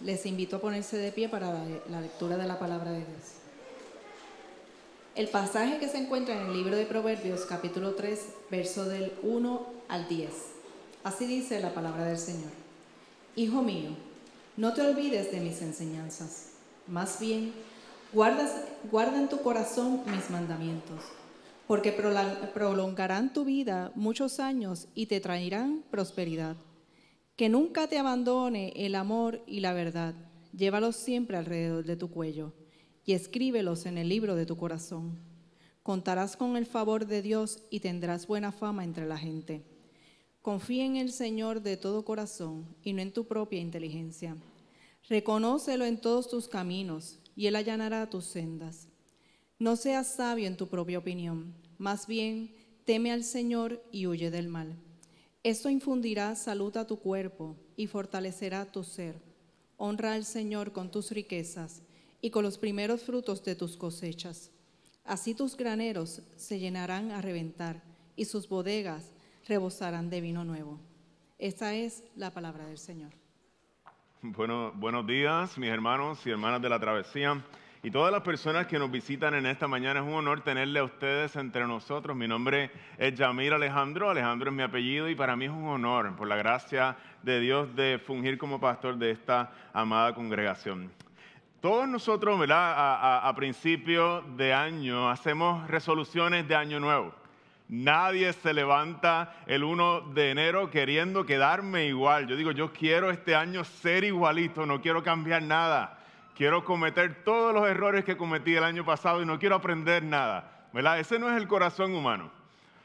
les invito a ponerse de pie para la lectura de la palabra de Dios. El pasaje que se encuentra en el libro de Proverbios, capítulo 3, verso del 1 al 10. Así dice la palabra del Señor. Hijo mío, no te olvides de mis enseñanzas. Más bien, guarda en tu corazón mis mandamientos, porque prolongarán tu vida muchos años y te traerán prosperidad. Que nunca te abandone el amor y la verdad. Llévalos siempre alrededor de tu cuello y escríbelos en el libro de tu corazón. Contarás con el favor de Dios y tendrás buena fama entre la gente. Confía en el Señor de todo corazón y no en tu propia inteligencia. Reconócelo en todos tus caminos y Él allanará tus sendas. No seas sabio en tu propia opinión, más bien teme al Señor y huye del mal. Esto infundirá salud a tu cuerpo y fortalecerá tu ser. Honra al Señor con tus riquezas y con los primeros frutos de tus cosechas. Así tus graneros se llenarán a reventar y sus bodegas rebosarán de vino nuevo. Esta es la palabra del Señor. Bueno, buenos días, mis hermanos y hermanas de la travesía. Y todas las personas que nos visitan en esta mañana, es un honor tenerle a ustedes entre nosotros. Mi nombre es Yamir Alejandro, Alejandro es mi apellido y para mí es un honor, por la gracia de Dios, de fungir como pastor de esta amada congregación. Todos nosotros, ¿verdad? A, a principio de año hacemos resoluciones de año nuevo. Nadie se levanta el 1 de enero queriendo quedarme igual. Yo digo, yo quiero este año ser igualito, no quiero cambiar nada quiero cometer todos los errores que cometí el año pasado y no quiero aprender nada. ¿verdad? Ese no es el corazón humano.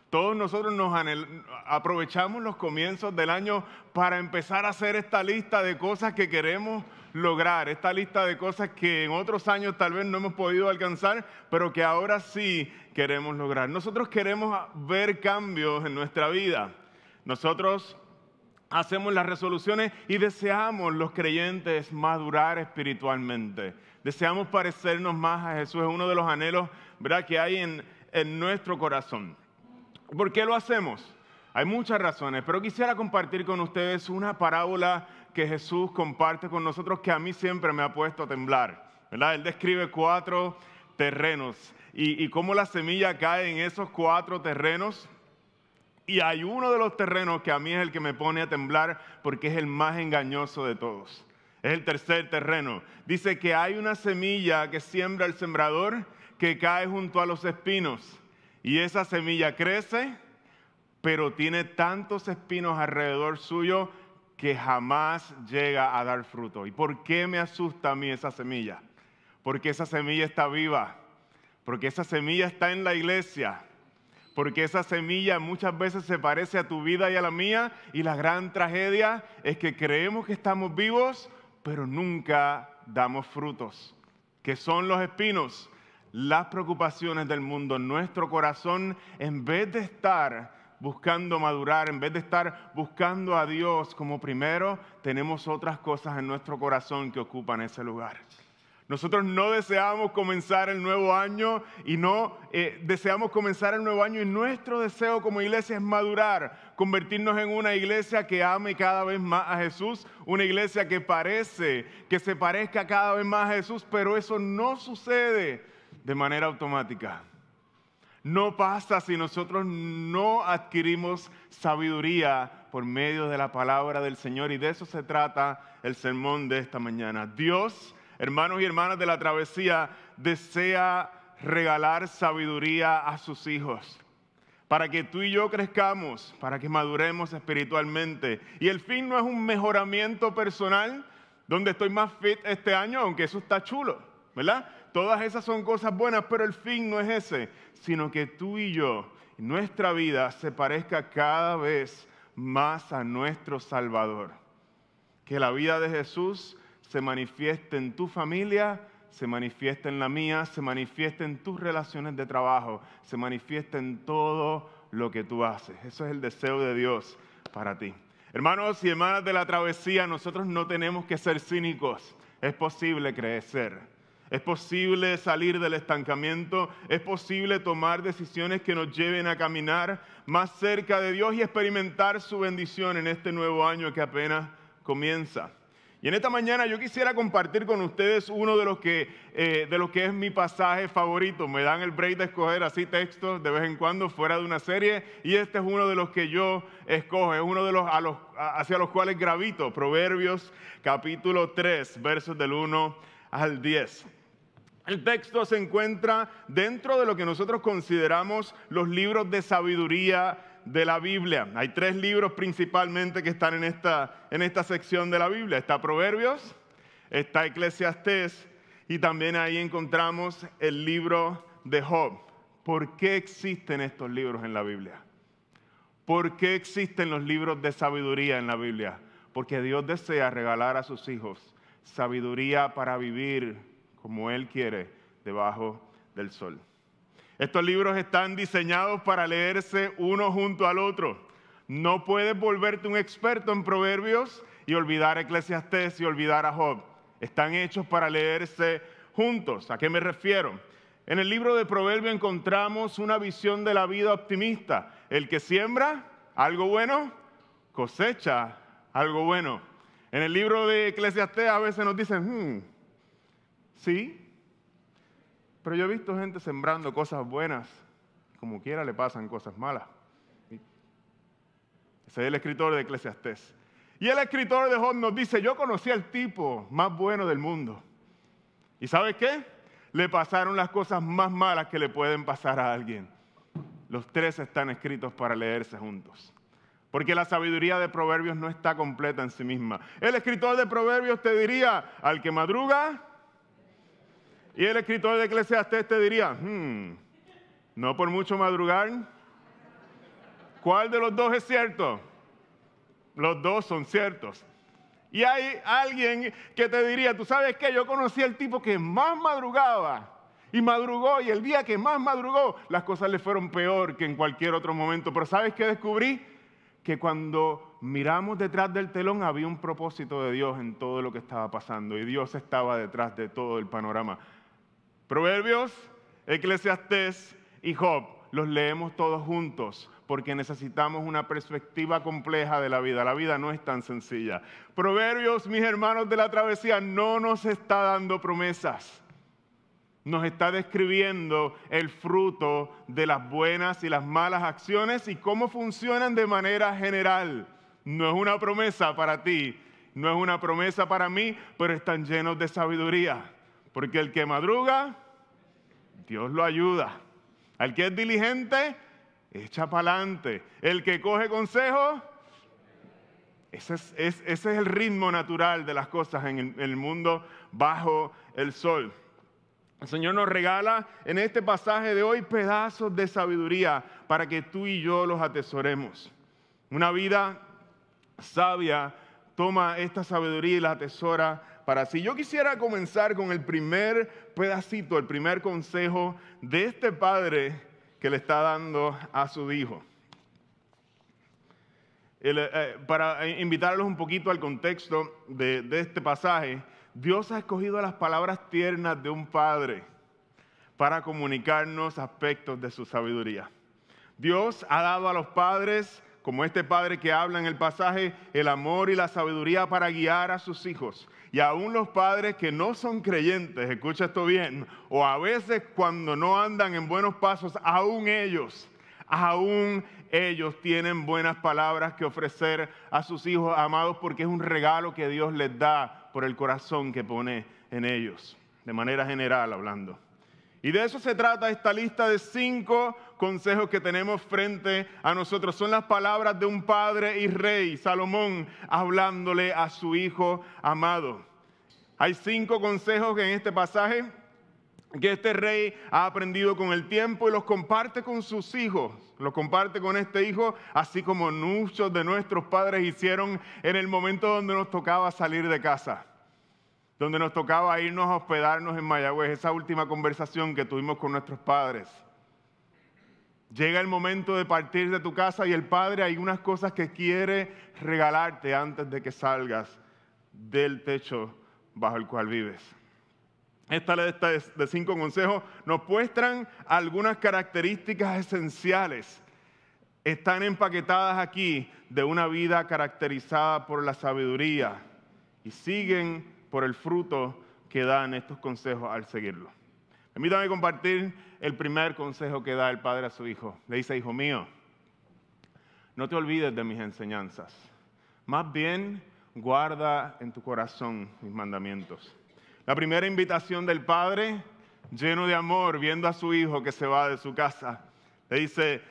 Todos nosotros nos aprovechamos los comienzos del año para empezar a hacer esta lista de cosas que queremos lograr, esta lista de cosas que en otros años tal vez no hemos podido alcanzar, pero que ahora sí queremos lograr. Nosotros queremos ver cambios en nuestra vida. Nosotros hacemos las resoluciones y deseamos los creyentes madurar espiritualmente. Deseamos parecernos más a Jesús. Es uno de los anhelos ¿verdad? que hay en, en nuestro corazón. ¿Por qué lo hacemos? Hay muchas razones, pero quisiera compartir con ustedes una parábola que Jesús comparte con nosotros que a mí siempre me ha puesto a temblar. ¿verdad? Él describe cuatro terrenos y, y cómo la semilla cae en esos cuatro terrenos y hay uno de los terrenos que a mí es el que me pone a temblar porque es el más engañoso de todos. Es el tercer terreno. Dice que hay una semilla que siembra el sembrador que cae junto a los espinos. Y esa semilla crece, pero tiene tantos espinos alrededor suyo que jamás llega a dar fruto. ¿Y por qué me asusta a mí esa semilla? Porque esa semilla está viva, porque esa semilla está en la iglesia, porque esa semilla muchas veces se parece a tu vida y a la mía y la gran tragedia es que creemos que estamos vivos, pero nunca damos frutos, que son los espinos, las preocupaciones del mundo. Nuestro corazón, en vez de estar buscando madurar, en vez de estar buscando a Dios como primero, tenemos otras cosas en nuestro corazón que ocupan ese lugar. Nosotros no deseamos comenzar el nuevo año y no eh, deseamos comenzar el nuevo año y nuestro deseo como iglesia es madurar, convertirnos en una iglesia que ame cada vez más a Jesús, una iglesia que parece, que se parezca cada vez más a Jesús, pero eso no sucede de manera automática. No pasa si nosotros no adquirimos sabiduría por medio de la palabra del Señor y de eso se trata el sermón de esta mañana. Dios hermanos y hermanas de la travesía, desea regalar sabiduría a sus hijos para que tú y yo crezcamos, para que maduremos espiritualmente. Y el fin no es un mejoramiento personal donde estoy más fit este año, aunque eso está chulo, ¿verdad? Todas esas son cosas buenas, pero el fin no es ese, sino que tú y yo, nuestra vida se parezca cada vez más a nuestro Salvador. Que la vida de Jesús se manifieste en tu familia, se manifieste en la mía, se manifieste en tus relaciones de trabajo, se manifieste en todo lo que tú haces. Eso es el deseo de Dios para ti. Hermanos y hermanas de la travesía, nosotros no tenemos que ser cínicos. Es posible crecer. Es posible salir del estancamiento, es posible tomar decisiones que nos lleven a caminar más cerca de Dios y experimentar su bendición en este nuevo año que apenas comienza. Y en esta mañana yo quisiera compartir con ustedes uno de los que, eh, de los que es mi pasaje favorito. Me dan el break de escoger así textos de vez en cuando fuera de una serie y este es uno de los que yo escojo, es uno de los, los hacia los cuales gravito. Proverbios capítulo 3, versos del 1 al 10. El texto se encuentra dentro de lo que nosotros consideramos los libros de sabiduría de la Biblia. Hay tres libros principalmente que están en esta, en esta sección de la Biblia. Está Proverbios, está Eclesiastés y también ahí encontramos el libro de Job. ¿Por qué existen estos libros en la Biblia? ¿Por qué existen los libros de sabiduría en la Biblia? Porque Dios desea regalar a sus hijos sabiduría para vivir como Él quiere debajo del sol. Estos libros están diseñados para leerse uno junto al otro. No puedes volverte un experto en proverbios y olvidar Eclesiastés y olvidar a Job. Están hechos para leerse juntos. ¿A qué me refiero? En el libro de Proverbios encontramos una visión de la vida optimista. El que siembra algo bueno, cosecha algo bueno. En el libro de Eclesiastés a veces nos dicen, hmm, sí, pero yo he visto gente sembrando cosas buenas, como quiera le pasan cosas malas. Ese es el escritor de Eclesiastés. Y el escritor de Job nos dice, yo conocí al tipo más bueno del mundo. ¿Y sabes qué? Le pasaron las cosas más malas que le pueden pasar a alguien. Los tres están escritos para leerse juntos. Porque la sabiduría de Proverbios no está completa en sí misma. El escritor de Proverbios te diría, al que madruga, y el escritor de Eclesiastés te diría, hmm, no por mucho madrugar. ¿Cuál de los dos es cierto? Los dos son ciertos. Y hay alguien que te diría, tú sabes que yo conocí al tipo que más madrugaba y madrugó y el día que más madrugó las cosas le fueron peor que en cualquier otro momento. Pero ¿sabes qué descubrí? Que cuando miramos detrás del telón había un propósito de Dios en todo lo que estaba pasando y Dios estaba detrás de todo el panorama. Proverbios, Eclesiastés y Job los leemos todos juntos porque necesitamos una perspectiva compleja de la vida. La vida no es tan sencilla. Proverbios, mis hermanos de la travesía, no nos está dando promesas. Nos está describiendo el fruto de las buenas y las malas acciones y cómo funcionan de manera general. No es una promesa para ti, no es una promesa para mí, pero están llenos de sabiduría. Porque el que madruga, Dios lo ayuda. Al que es diligente, echa para adelante. El que coge consejo, ese es, el ritmo natural de las cosas en el, en el mundo bajo el sol. El Señor nos regala en este pasaje de hoy pedazos de sabiduría para que tú y yo los atesoremos. Una vida sabia toma esta sabiduría y la atesora para sí. Yo quisiera comenzar con el primer pedacito, el primer consejo de este padre que le está dando a su hijo. Eh, para invitarlos un poquito al contexto de, de este pasaje, Dios ha escogido las palabras tiernas de un padre para comunicarnos aspectos de su sabiduría. Dios ha dado a los padres, como este padre que habla en el pasaje, el amor y la sabiduría para guiar a sus hijos. Y aún los padres que no son creyentes, escucha esto bien, o a veces cuando no andan en buenos pasos, aún ellos, aún ellos tienen buenas palabras que ofrecer a sus hijos amados porque es un regalo que Dios les da por el corazón que pone en ellos, de manera general hablando. Y de eso se trata esta lista de cinco consejos que tenemos frente a nosotros. Son las palabras de un padre y rey, Salomón, hablándole a su hijo amado. Hay cinco consejos en este pasaje que este rey ha aprendido con el tiempo y los comparte con sus hijos, los comparte con este hijo, así como muchos de nuestros padres hicieron en el momento donde nos tocaba salir de casa donde nos tocaba irnos a hospedarnos en Mayagüez, esa última conversación que tuvimos con nuestros padres. Llega el momento de partir de tu casa y el Padre hay unas cosas que quiere regalarte antes de que salgas del techo bajo el cual vives. Esta lista de cinco consejos nos muestran algunas características esenciales. Están empaquetadas aquí de una vida caracterizada por la sabiduría y siguen por el fruto que dan estos consejos al seguirlo. Permítame compartir el primer consejo que da el padre a su hijo. Le dice, hijo mío, no te olvides de mis enseñanzas. Más bien, guarda en tu corazón mis mandamientos. La primera invitación del padre, lleno de amor, viendo a su hijo que se va de su casa, le dice,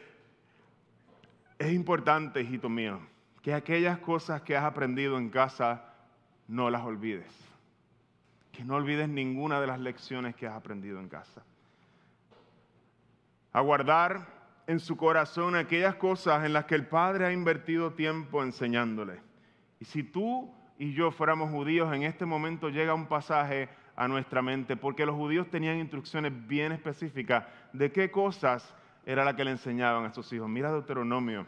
es importante, hijito mío, que aquellas cosas que has aprendido en casa no las olvides. Que no olvides ninguna de las lecciones que has aprendido en casa. A guardar en su corazón aquellas cosas en las que el Padre ha invertido tiempo enseñándole. Y si tú y yo fuéramos judíos, en este momento llega un pasaje a nuestra mente, porque los judíos tenían instrucciones bien específicas de qué cosas era la que le enseñaban a sus hijos. Mira Deuteronomio,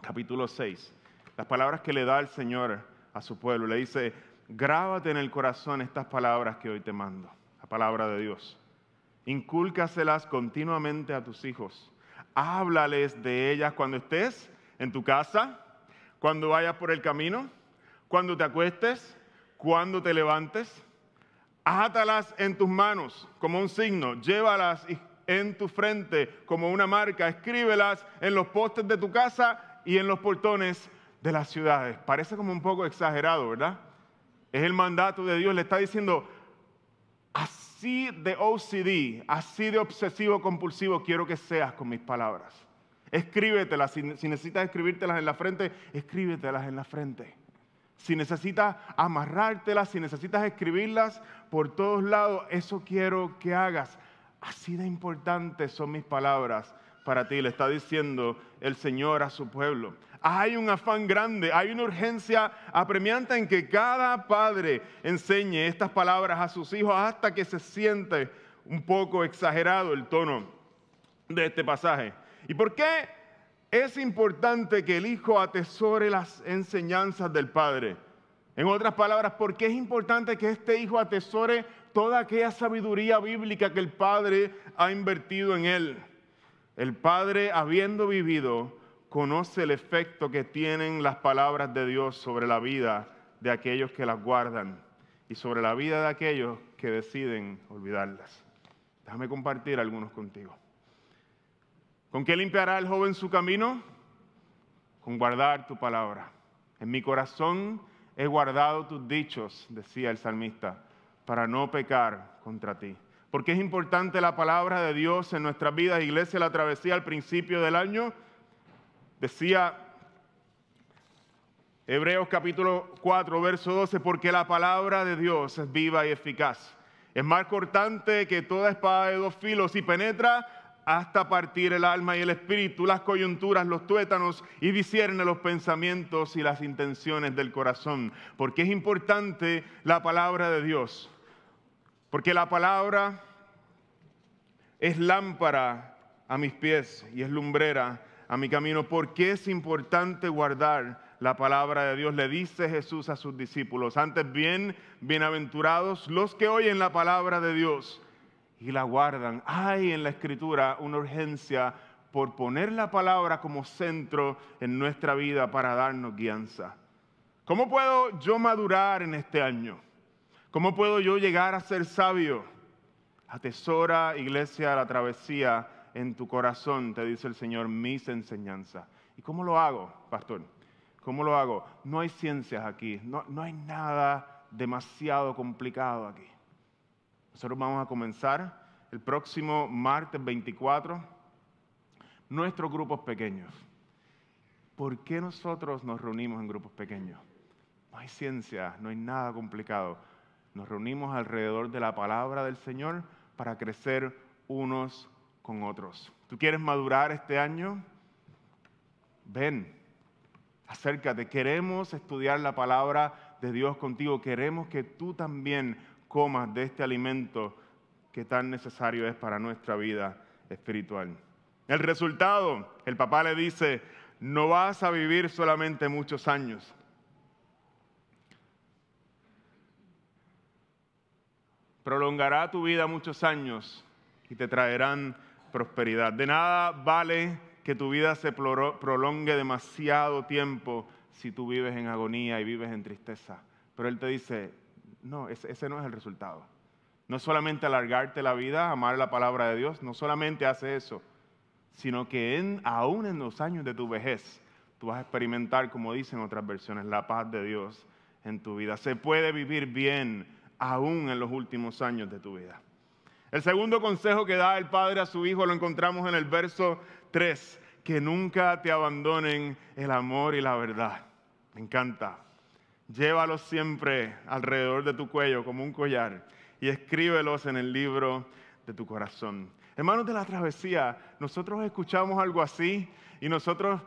capítulo 6, las palabras que le da el Señor a su pueblo. Le dice, grábate en el corazón estas palabras que hoy te mando, la palabra de Dios. Incúlcaselas continuamente a tus hijos. Háblales de ellas cuando estés en tu casa, cuando vayas por el camino, cuando te acuestes, cuando te levantes. Átalas en tus manos como un signo, llévalas en tu frente como una marca, escríbelas en los postes de tu casa y en los portones de las ciudades. Parece como un poco exagerado, ¿verdad? Es el mandato de Dios, le está diciendo, así de OCD, así de obsesivo compulsivo quiero que seas con mis palabras. Escríbetelas, si, necesitas escribírtelas en la frente, escríbetelas en la frente. Si necesitas amarrártelas, si necesitas escribirlas por todos lados, eso quiero que hagas. Así de importantes son mis palabras para ti, le está diciendo el Señor a su pueblo hay un afán grande, hay una urgencia apremiante en que cada padre enseñe estas palabras a sus hijos hasta que se siente un poco exagerado el tono de este pasaje. ¿Y por qué es importante que el hijo atesore las enseñanzas del padre? En otras palabras, ¿por qué es importante que este hijo atesore toda aquella sabiduría bíblica que el padre ha invertido en él? El padre, habiendo vivido conoce el efecto que tienen las palabras de Dios sobre la vida de aquellos que las guardan y sobre la vida de aquellos que deciden olvidarlas. Déjame compartir algunos contigo. ¿Con qué limpiará el joven su camino? Con guardar tu palabra. En mi corazón he guardado tus dichos, decía el salmista, para no pecar contra ti. Porque es importante la palabra de Dios en nuestras vidas. Iglesia, la travesía al principio del año Decía Hebreos capítulo 4, verso 12, porque la palabra de Dios es viva y eficaz. Es más cortante que toda espada de dos filos y penetra hasta partir el alma y el espíritu, las coyunturas, los tuétanos y discierne los pensamientos y las intenciones del corazón. Porque es importante la palabra de Dios. Porque la palabra es lámpara a mis pies y es lumbrera a mi camino. ¿Por qué es importante guardar la palabra de Dios? Le dice Jesús a sus discípulos. Antes bien, bienaventurados los que oyen la palabra de Dios y la guardan. Hay en la escritura una urgencia por poner la palabra como centro en nuestra vida para darnos guianza. ¿Cómo puedo yo madurar en este año? ¿Cómo puedo yo llegar a ser sabio? Atesora, iglesia, la travesía en tu corazón, te dice el Señor, mis enseñanzas. ¿Y cómo lo hago, pastor? ¿Cómo lo hago? No hay ciencias aquí, no, no hay nada demasiado complicado aquí. Nosotros vamos a comenzar el próximo martes 24 nuestros grupos pequeños. ¿Por qué nosotros nos reunimos en grupos pequeños? No hay ciencia, no hay nada complicado. Nos reunimos alrededor de la palabra del Señor para crecer unos con otros. ¿Tú quieres madurar este año? Ven, acércate. Queremos estudiar la palabra de Dios contigo. Queremos que tú también comas de este alimento que tan necesario es para nuestra vida espiritual. El resultado, el papá le dice, no vas a vivir solamente muchos años. Prolongará tu vida muchos años y te traerán prosperidad. De nada vale que tu vida se prolongue demasiado tiempo si tú vives en agonía y vives en tristeza. Pero Él te dice, no, ese, no es el resultado. No solamente alargarte la vida, amar la palabra de Dios, no solamente hace eso, sino que en, aún en los años de tu vejez, tú vas a experimentar, como dicen otras versiones, la paz de Dios en tu vida. Se puede vivir bien aún en los últimos años de tu vida. El segundo consejo que da el padre a su hijo lo encontramos en el verso 3, que nunca te abandonen el amor y la verdad. Me encanta. Llévalos siempre alrededor de tu cuello como un collar y escríbelos en el libro de tu corazón. Hermanos de la travesía, nosotros escuchamos algo así y nosotros.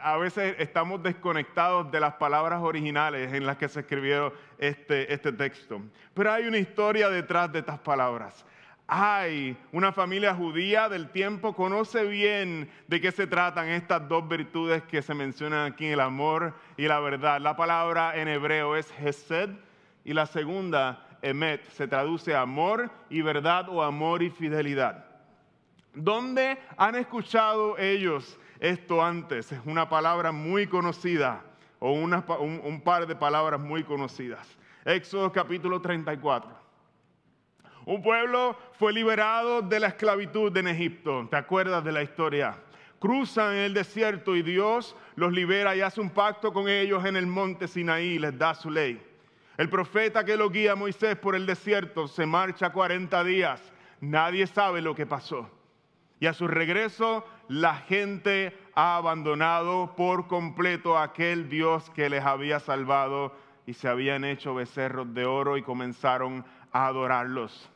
A veces estamos desconectados de las palabras originales en las que se escribió este, este texto. Pero hay una historia detrás de estas palabras hay una familia judía del tiempo, conoce bien de qué se tratan estas dos virtudes que se mencionan aquí, el amor y la verdad. La palabra en hebreo es hesed y la segunda, emet, se traduce amor y verdad o amor y fidelidad. ¿Dónde han escuchado ellos esto antes? Es una palabra muy conocida o un, un par de palabras muy conocidas. Éxodo capítulo 34. Un pueblo fue liberado de la esclavitud en Egipto. ¿Te acuerdas de la historia? Cruzan el desierto y Dios los libera y hace un pacto con ellos en el monte Sinaí y les da su ley. El profeta que lo guía Moisés por el desierto se marcha 40 días. Nadie sabe lo que pasó. Y a su regreso, la gente ha abandonado por completo a aquel Dios que les había salvado y se habían hecho becerros de oro y comenzaron a adorarlos.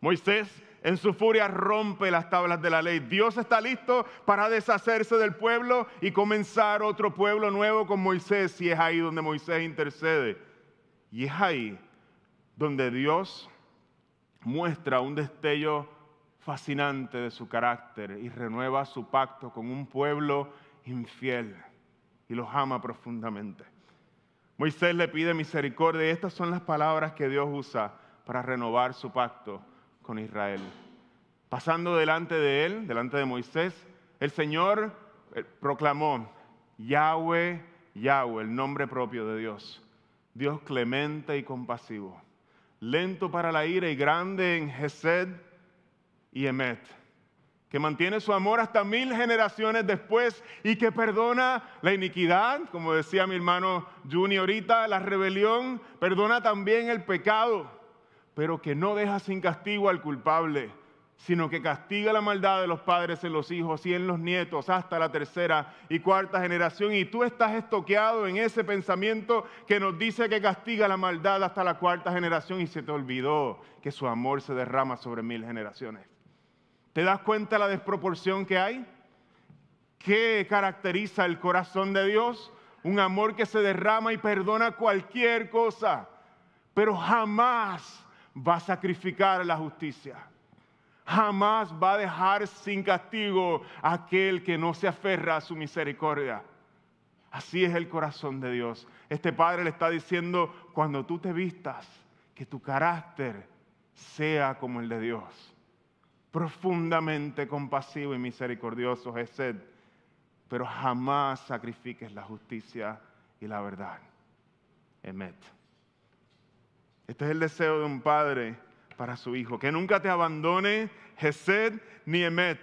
Moisés en su furia rompe las tablas de la ley. Dios está listo para deshacerse del pueblo y comenzar otro pueblo nuevo con Moisés. Y es ahí donde Moisés intercede. Y es ahí donde Dios muestra un destello fascinante de su carácter y renueva su pacto con un pueblo infiel y los ama profundamente. Moisés le pide misericordia y estas son las palabras que Dios usa para renovar su pacto con Israel. Pasando delante de él, delante de Moisés, el Señor eh, proclamó Yahweh, Yahweh, el nombre propio de Dios. Dios clemente y compasivo, lento para la ira y grande en Gesed y Emet, que mantiene su amor hasta mil generaciones después y que perdona la iniquidad, como decía mi hermano Juni ahorita, la rebelión, perdona también el pecado pero que no deja sin castigo al culpable, sino que castiga la maldad de los padres en los hijos y en los nietos hasta la tercera y cuarta generación. Y tú estás estoqueado en ese pensamiento que nos dice que castiga la maldad hasta la cuarta generación y se te olvidó que su amor se derrama sobre mil generaciones. ¿Te das cuenta la desproporción que hay? ¿Qué caracteriza el corazón de Dios? Un amor que se derrama y perdona cualquier cosa, pero jamás va a sacrificar la justicia. Jamás va a dejar sin castigo a aquel que no se aferra a su misericordia. Así es el corazón de Dios. Este Padre le está diciendo, cuando tú te vistas, que tu carácter sea como el de Dios. Profundamente compasivo y misericordioso es Él, pero jamás sacrifiques la justicia y la verdad. Emet. Este es el deseo de un padre para su hijo. Que nunca te abandone Gesed ni Emet.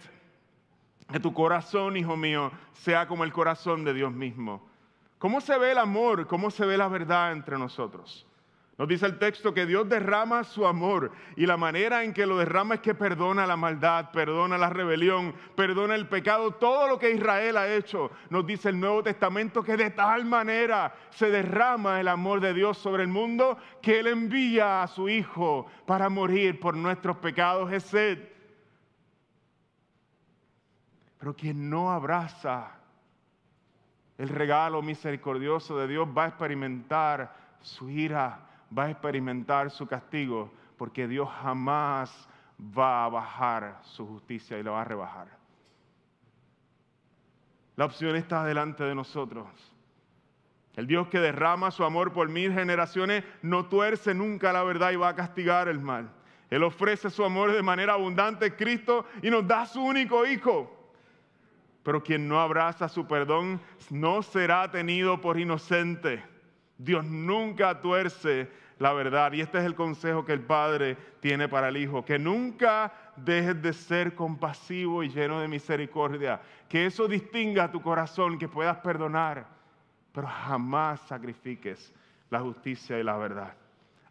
Que tu corazón, hijo mío, sea como el corazón de Dios mismo. ¿Cómo se ve el amor? ¿Cómo se ve la verdad entre nosotros? Nos dice el texto que Dios derrama su amor y la manera en que lo derrama es que perdona la maldad, perdona la rebelión, perdona el pecado, todo lo que Israel ha hecho. Nos dice el Nuevo Testamento que de tal manera se derrama el amor de Dios sobre el mundo que Él envía a su Hijo para morir por nuestros pecados. Es sed. Pero quien no abraza el regalo misericordioso de Dios va a experimentar su ira va a experimentar su castigo porque Dios jamás va a bajar su justicia y la va a rebajar. La opción está delante de nosotros. El Dios que derrama su amor por mil generaciones no tuerce nunca la verdad y va a castigar el mal. Él ofrece su amor de manera abundante Cristo y nos da su único Hijo. Pero quien no abraza su perdón no será tenido por inocente Dios nunca tuerce la verdad. Y este es el consejo que el Padre tiene para el Hijo, que nunca dejes de ser compasivo y lleno de misericordia, que eso distinga tu corazón, que puedas perdonar, pero jamás sacrifiques la justicia y la verdad.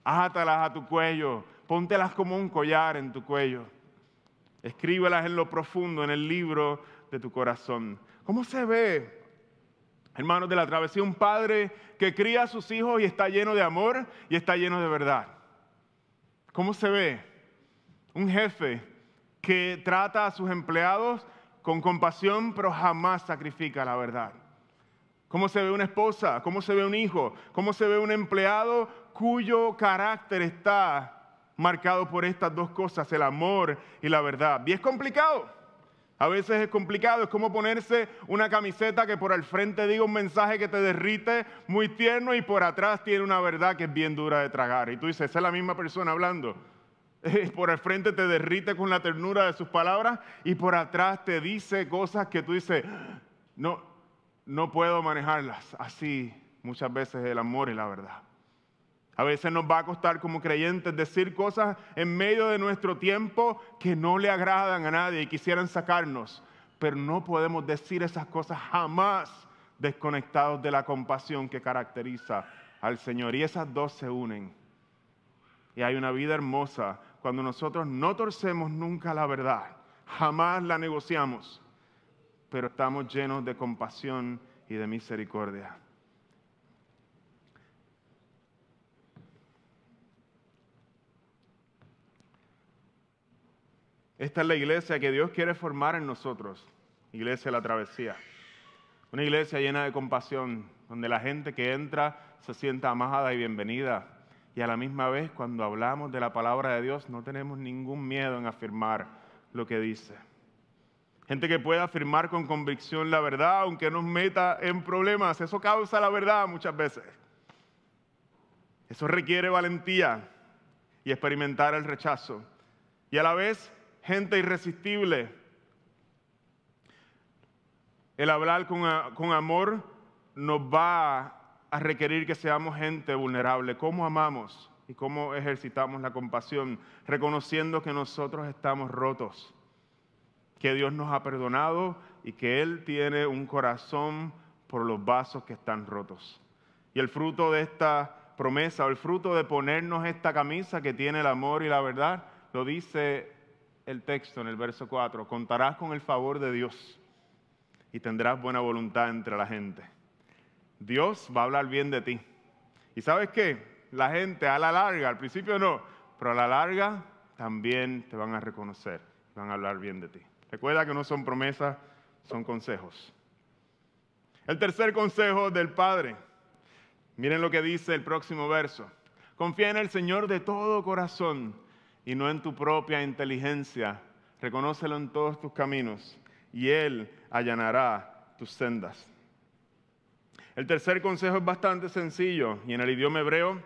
Átalas a tu cuello, póntelas como un collar en tu cuello. Escríbelas en lo profundo, en el libro de tu corazón. ¿Cómo se ve hermanos de la travesía, un padre que cría a sus hijos y está lleno de amor y está lleno de verdad. ¿Cómo se ve? Un jefe que trata a sus empleados con compasión, pero jamás sacrifica la verdad. ¿Cómo se ve una esposa? ¿Cómo se ve un hijo? ¿Cómo se ve un empleado cuyo carácter está marcado por estas dos cosas, el amor y la verdad? Y es complicado. A veces es complicado, es como ponerse una camiseta que por el frente diga un mensaje que te derrite muy tierno y por atrás tiene una verdad que es bien dura de tragar. Y tú dices, esa es la misma persona hablando. Por el frente te derrite con la ternura de sus palabras y por atrás te dice cosas que tú dices, no, no puedo manejarlas. Así muchas veces el amor y la verdad. A veces nos va a costar como creyentes decir cosas en medio de nuestro tiempo que no le agradan a nadie y quisieran sacarnos, pero no podemos decir esas cosas jamás desconectados de la compasión que caracteriza al Señor. Y esas dos se unen. Y hay una vida hermosa cuando nosotros no torcemos nunca la verdad, jamás la negociamos, pero estamos llenos de compasión y de misericordia. Esta es la iglesia que Dios quiere formar en nosotros, iglesia de la travesía. Una iglesia llena de compasión, donde la gente que entra se sienta amada y bienvenida. Y a la misma vez, cuando hablamos de la palabra de Dios, no tenemos ningún miedo en afirmar lo que dice. Gente que pueda afirmar con convicción la verdad, aunque nos meta en problemas. Eso causa la verdad muchas veces. Eso requiere valentía y experimentar el rechazo. Y a la vez gente irresistible. El hablar con, amor nos va a requerir que seamos gente vulnerable. ¿Cómo amamos y cómo ejercitamos la compasión? Reconociendo que nosotros estamos rotos, que Dios nos ha perdonado y que Él tiene un corazón por los vasos que están rotos. Y el fruto de esta promesa, o el fruto de ponernos esta camisa que tiene el amor y la verdad, lo dice el texto en el verso 4, contarás con el favor de Dios y tendrás buena voluntad entre la gente. Dios va a hablar bien de ti. ¿Y sabes qué? La gente a la larga, al principio no, pero a la larga también te van a reconocer, van a hablar bien de ti. Recuerda que no son promesas, son consejos. El tercer consejo del Padre. Miren lo que dice el próximo verso. Confía en el Señor de todo corazón y no en tu propia inteligencia. Reconócelo en todos tus caminos y Él allanará tus sendas. El tercer consejo es bastante sencillo y en el idioma hebreo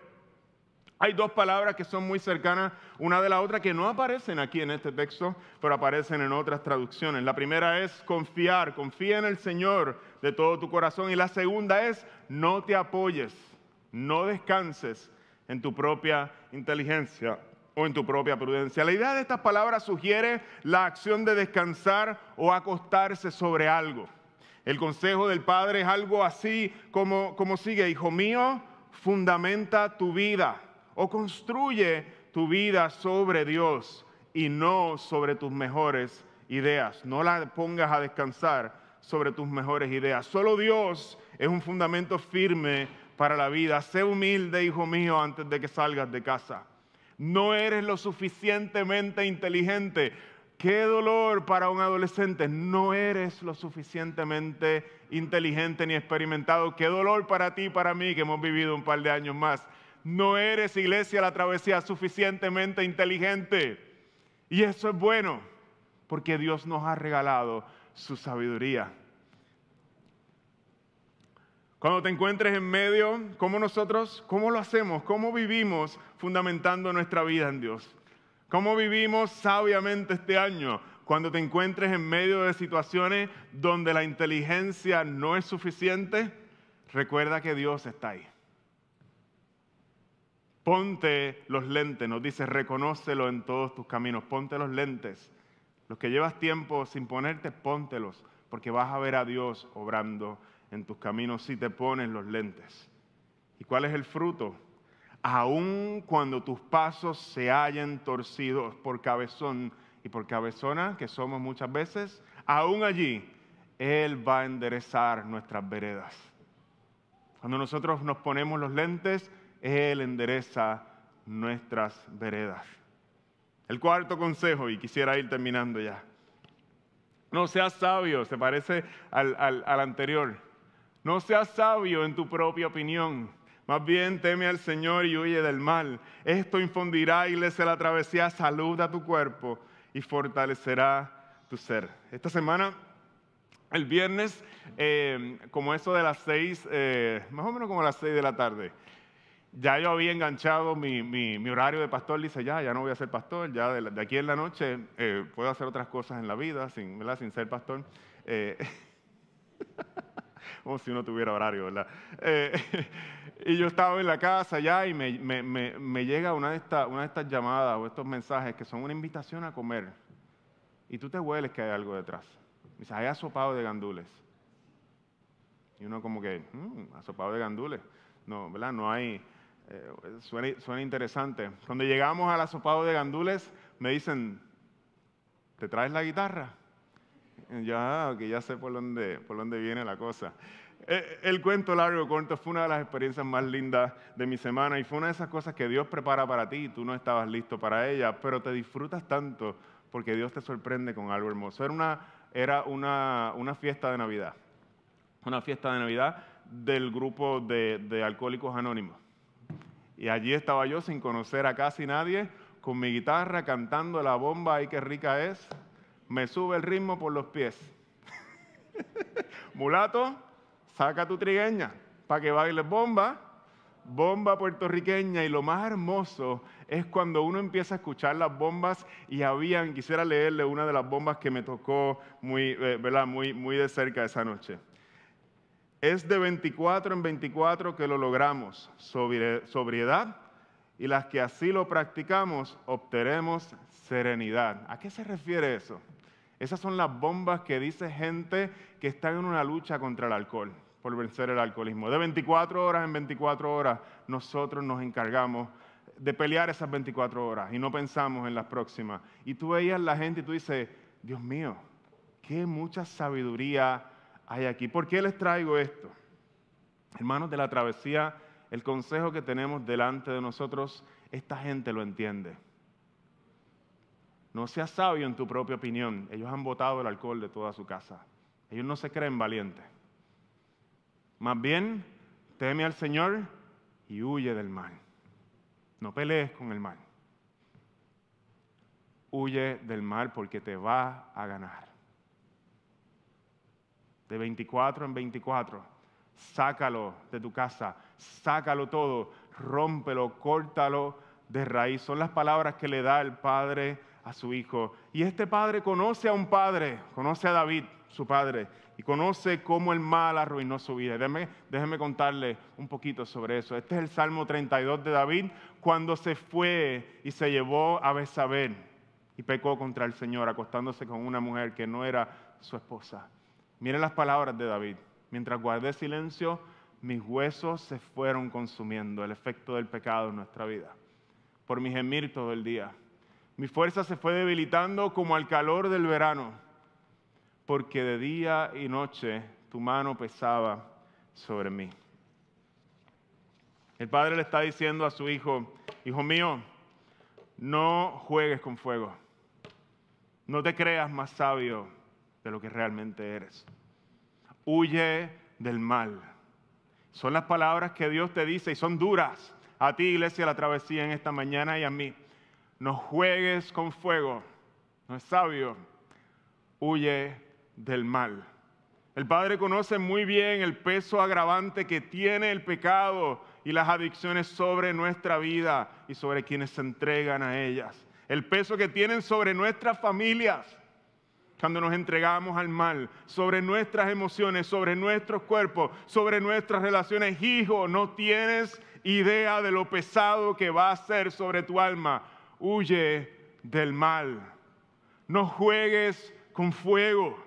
hay dos palabras que son muy cercanas una de la otra que no aparecen aquí en este texto, pero aparecen en otras traducciones. La primera es confiar, confía en el Señor de todo tu corazón y la segunda es no te apoyes, no descanses en tu propia inteligencia o en tu propia prudencia. La idea de estas palabras sugiere la acción de descansar o acostarse sobre algo. El consejo del Padre es algo así como, como sigue, hijo mío, fundamenta tu vida o construye tu vida sobre Dios y no sobre tus mejores ideas. No la pongas a descansar sobre tus mejores ideas. Solo Dios es un fundamento firme para la vida. Sé humilde, hijo mío, antes de que salgas de casa no eres lo suficientemente inteligente. Qué dolor para un adolescente, no eres lo suficientemente inteligente ni experimentado. Qué dolor para ti y para mí que hemos vivido un par de años más. No eres, iglesia, la travesía suficientemente inteligente. Y eso es bueno, porque Dios nos ha regalado su sabiduría. Cuando te encuentres en medio, ¿cómo nosotros, cómo lo hacemos? ¿Cómo vivimos fundamentando nuestra vida en Dios? ¿Cómo vivimos sabiamente este año? Cuando te encuentres en medio de situaciones donde la inteligencia no es suficiente, recuerda que Dios está ahí. Ponte los lentes, nos dice, reconócelo en todos tus caminos, ponte los lentes. Los que llevas tiempo sin ponerte, póntelos, porque vas a ver a Dios obrando en tus caminos si te pones los lentes. ¿Y cuál es el fruto? Aun cuando tus pasos se hayan torcidos por cabezón y por cabezona, que somos muchas veces, aún allí Él va a enderezar nuestras veredas. Cuando nosotros nos ponemos los lentes, Él endereza nuestras veredas. El cuarto consejo, y quisiera ir terminando ya. No seas sabio, se parece al, al, anterior. No seas sabio en tu propia opinión. Más bien teme al Señor y huye del mal. Esto infundirá y le la travesía salud a tu cuerpo y fortalecerá tu ser. Esta semana, el viernes, eh, como eso de las seis, eh, más o menos como las seis de la tarde, ya yo había enganchado mi, horario de pastor, dice, ya, ya no voy a ser pastor, ya de, aquí en la noche eh, puedo hacer otras cosas en la vida sin, sin ser pastor. Como si uno tuviera horario, ¿verdad? Eh, y yo estaba en la casa ya y me, llega una de, estas, una de estas llamadas o estos mensajes que son una invitación a comer. Y tú te hueles que hay algo detrás. Dice, hay asopado de gandules. Y uno como que, mmm, asopado de gandules. No, ¿verdad? No hay eh, suena, interesante. Cuando llegamos al asopado de gandules, me dicen, ¿te traes la guitarra? Ya, que ya sé por dónde, por dónde viene la cosa. Eh, el cuento largo, corto, fue una de las experiencias más lindas de mi semana y fue una de esas cosas que Dios prepara para ti y tú no estabas listo para ella, pero te disfrutas tanto porque Dios te sorprende con algo hermoso. Era una, era una, una fiesta de Navidad, una fiesta de Navidad del grupo de, de Alcohólicos Anónimos. Y allí estaba yo sin conocer a casi nadie, con mi guitarra cantando la bomba, ay qué rica es. Me sube el ritmo por los pies. Mulato, saca tu trigueña para que bailes bomba, bomba puertorriqueña. Y lo más hermoso es cuando uno empieza a escuchar las bombas y habían, quisiera leerle una de las bombas que me tocó muy, eh, ¿verdad? muy, muy de cerca esa noche. Es de 24 en 24 que lo logramos, sobriedad, y las que así lo practicamos obtenemos serenidad. ¿A qué se refiere eso? Esas son las bombas que dice gente que está en una lucha contra el alcohol, por vencer el alcoholismo. De 24 horas en 24 horas nosotros nos encargamos de pelear esas 24 horas y no pensamos en las próximas. Y tú veías la gente y tú dices, Dios mío, qué mucha sabiduría hay aquí. ¿Por qué les traigo esto? Hermanos de la travesía, el consejo que tenemos delante de nosotros, esta gente lo entiende. No seas sabio en tu propia opinión. Ellos han botado el alcohol de toda su casa. Ellos no se creen valientes. Más bien, teme al Señor y huye del mal. No pelees con el mal. Huye del mal porque te va a ganar de 24 en 24. Sácalo de tu casa, sácalo todo, rómpelo, córtalo de raíz. Son las palabras que le da el padre a su hijo. Y este padre conoce a un padre, conoce a David, su padre, y conoce cómo el mal arruinó su vida. Déjeme, déjeme contarle un poquito sobre eso. Este es el Salmo 32 de David, cuando se fue y se llevó a Besabel y pecó contra el Señor, acostándose con una mujer que no era su esposa. Miren las palabras de David. Mientras guardé silencio, mis huesos se fueron consumiendo, el efecto del pecado en nuestra vida, por mi gemir todo el día. Mi fuerza se fue debilitando como al calor del verano, porque de día y noche tu mano pesaba sobre mí. El padre le está diciendo a su hijo, hijo mío, no juegues con fuego, no te creas más sabio de lo que realmente eres. Huye del mal. Son las palabras que Dios te dice y son duras a ti, iglesia, la travesía en esta mañana y a mí. No juegues con fuego. No es sabio. Huye del mal. El Padre conoce muy bien el peso agravante que tiene el pecado y las adicciones sobre nuestra vida y sobre quienes se entregan a ellas. El peso que tienen sobre nuestras familias cuando nos entregamos al mal, sobre nuestras emociones, sobre nuestros cuerpos, sobre nuestras relaciones. Hijo, no tienes idea de lo pesado que va a ser sobre tu alma. Huye del mal. No juegues con fuego.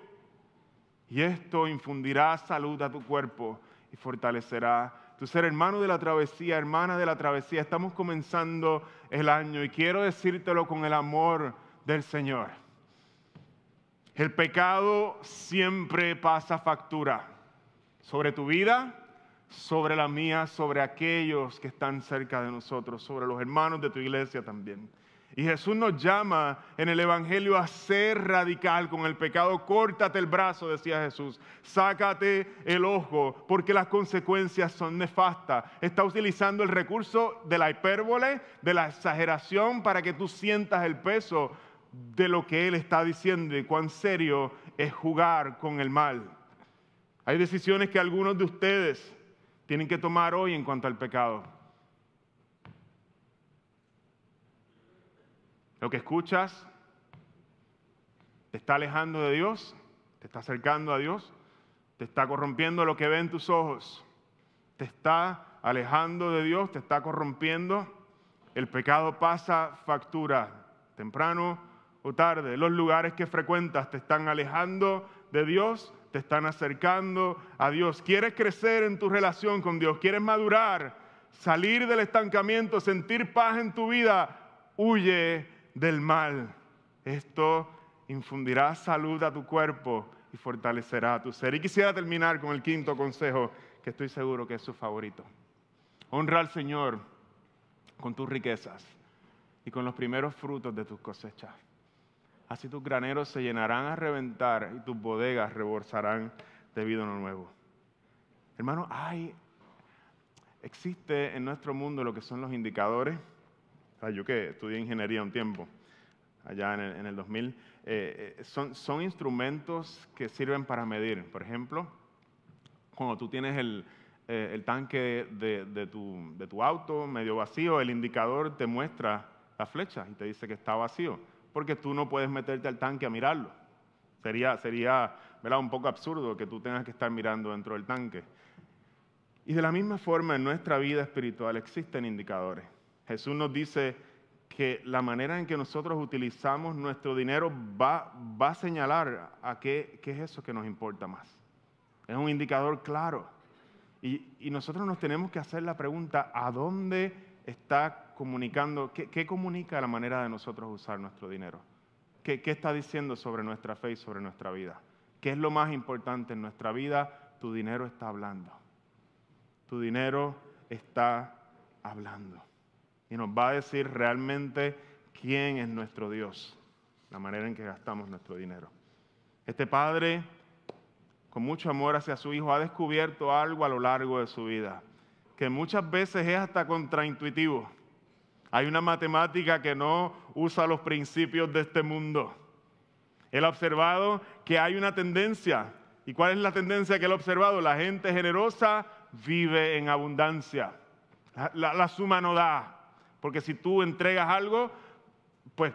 Y esto infundirá salud a tu cuerpo y fortalecerá tu ser hermano de la travesía, hermana de la travesía. Estamos comenzando el año y quiero decírtelo con el amor del Señor. El pecado siempre pasa factura sobre tu vida, sobre la mía, sobre aquellos que están cerca de nosotros, sobre los hermanos de tu iglesia también. Y Jesús nos llama en el Evangelio a ser radical con el pecado. Córtate el brazo, decía Jesús. Sácate el ojo, porque las consecuencias son nefastas. Está utilizando el recurso de la hipérbole, de la exageración, para que tú sientas el peso de lo que Él está diciendo y cuán serio es jugar con el mal. Hay decisiones que algunos de ustedes tienen que tomar hoy en cuanto al pecado. Lo que escuchas te está alejando de Dios, te está acercando a Dios, te está corrompiendo lo que ve en tus ojos, te está alejando de Dios, te está corrompiendo. El pecado pasa factura temprano o tarde. Los lugares que frecuentas te están alejando de Dios, te están acercando a Dios. ¿Quieres crecer en tu relación con Dios? ¿Quieres madurar? Salir del estancamiento, sentir paz en tu vida. Huye del mal. Esto infundirá salud a tu cuerpo y fortalecerá tu ser. Y quisiera terminar con el quinto consejo, que estoy seguro que es su favorito. Honra al Señor con tus riquezas y con los primeros frutos de tus cosechas. Así tus graneros se llenarán a reventar y tus bodegas rebosarán de vino nuevo. Hermano, hay, existe en nuestro mundo lo que son los indicadores yo que estudié ingeniería un tiempo, allá en el, 2000, eh, eh, son, son, instrumentos que sirven para medir. Por ejemplo, cuando tú tienes el, eh, el tanque de, de, tu, de, tu, auto medio vacío, el indicador te muestra la flecha y te dice que está vacío, porque tú no puedes meterte al tanque a mirarlo. Sería, sería ¿verdad? un poco absurdo que tú tengas que estar mirando dentro del tanque. Y de la misma forma en nuestra vida espiritual existen indicadores. Jesús nos dice que la manera en que nosotros utilizamos nuestro dinero va, a señalar a qué, es eso que nos importa más. Es un indicador claro. Y, nosotros nos tenemos que hacer la pregunta, ¿a dónde está comunicando, qué, comunica la manera de nosotros usar nuestro dinero? ¿Qué, ¿Qué está diciendo sobre nuestra fe y sobre nuestra vida? ¿Qué es lo más importante en nuestra vida? Tu dinero está hablando. Tu dinero está hablando y nos va a decir realmente quién es nuestro Dios, la manera en que gastamos nuestro dinero. Este padre, con mucho amor hacia su hijo, ha descubierto algo a lo largo de su vida, que muchas veces es hasta contraintuitivo. Hay una matemática que no usa los principios de este mundo. Él ha observado que hay una tendencia. ¿Y cuál es la tendencia que él ha observado? La gente generosa vive en abundancia. La, la suma no da. Porque si tú entregas algo, pues,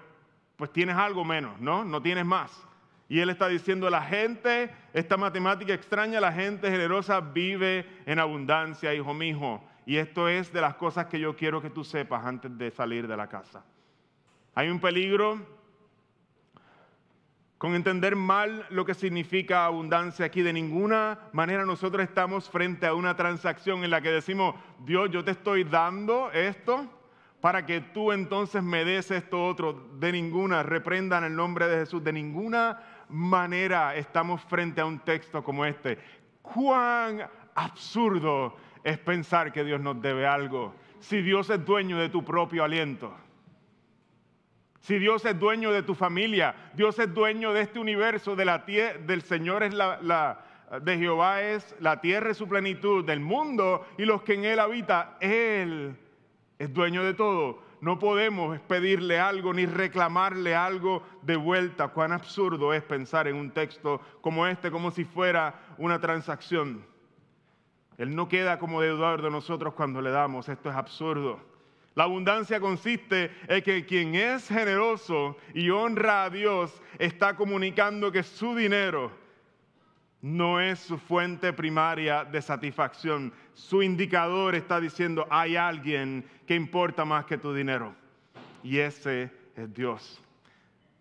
pues tienes algo menos, ¿no? No tienes más. Y él está diciendo, la gente, esta matemática extraña, la gente generosa vive en abundancia, hijo mío. Y esto es de las cosas que yo quiero que tú sepas antes de salir de la casa. Hay un peligro con entender mal lo que significa abundancia aquí. De ninguna manera nosotros estamos frente a una transacción en la que decimos, Dios, yo te estoy dando esto para que tú entonces me des esto otro. De ninguna, reprendan el nombre de Jesús, de ninguna manera estamos frente a un texto como este. Cuán absurdo es pensar que Dios nos debe algo si Dios es dueño de tu propio aliento. Si Dios es dueño de tu familia, Dios es dueño de este universo, de la del Señor es la, de Jehová es la tierra y su plenitud, del mundo y los que en él habitan. Él es dueño de todo. No podemos pedirle algo ni reclamarle algo de vuelta. Cuán absurdo es pensar en un texto como este como si fuera una transacción. Él no queda como deudor de nosotros cuando le damos. Esto es absurdo. La abundancia consiste en que quien es generoso y honra a Dios está comunicando que su dinero no es su fuente primaria de satisfacción. Su indicador está diciendo, hay alguien que importa más que tu dinero. Y ese es Dios.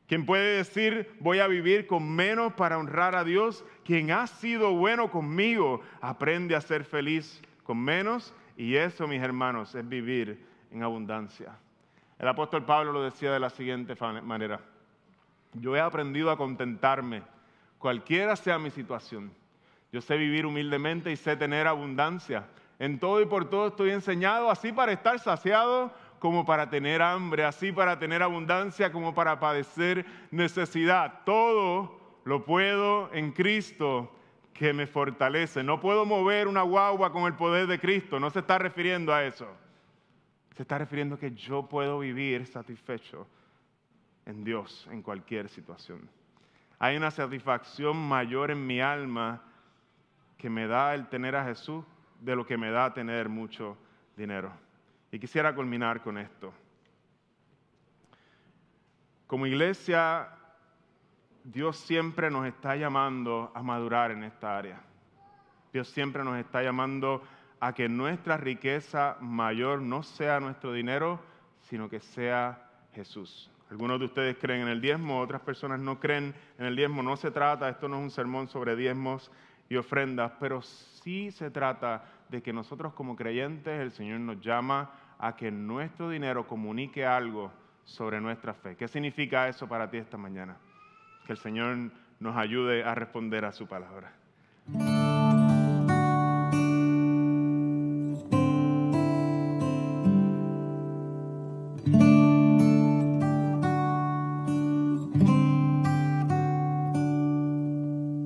Quien puede decir, voy a vivir con menos para honrar a Dios, quien ha sido bueno conmigo, aprende a ser feliz con menos. Y eso, mis hermanos, es vivir en abundancia. El apóstol Pablo lo decía de la siguiente manera. Yo he aprendido a contentarme, cualquiera sea mi situación. Yo sé vivir humildemente y sé tener abundancia. En todo y por todo estoy enseñado, así para estar saciado como para tener hambre, así para tener abundancia como para padecer necesidad. Todo lo puedo en Cristo que me fortalece. No puedo mover una guagua con el poder de Cristo, no se está refiriendo a eso. Se está refiriendo a que yo puedo vivir satisfecho en Dios en cualquier situación. Hay una satisfacción mayor en mi alma que me da el tener a Jesús de lo que me da tener mucho dinero. Y quisiera culminar con esto. Como iglesia, Dios siempre nos está llamando a madurar en esta área. Dios siempre nos está llamando a que nuestra riqueza mayor no sea nuestro dinero, sino que sea Jesús. Algunos de ustedes creen en el diezmo, otras personas no creen en el diezmo. No se trata, esto no es un sermón sobre diezmos y ofrendas, pero sí se trata de que nosotros como creyentes, el Señor nos llama a que nuestro dinero comunique algo sobre nuestra fe. ¿Qué significa eso para ti esta mañana? Que el Señor nos ayude a responder a su palabra.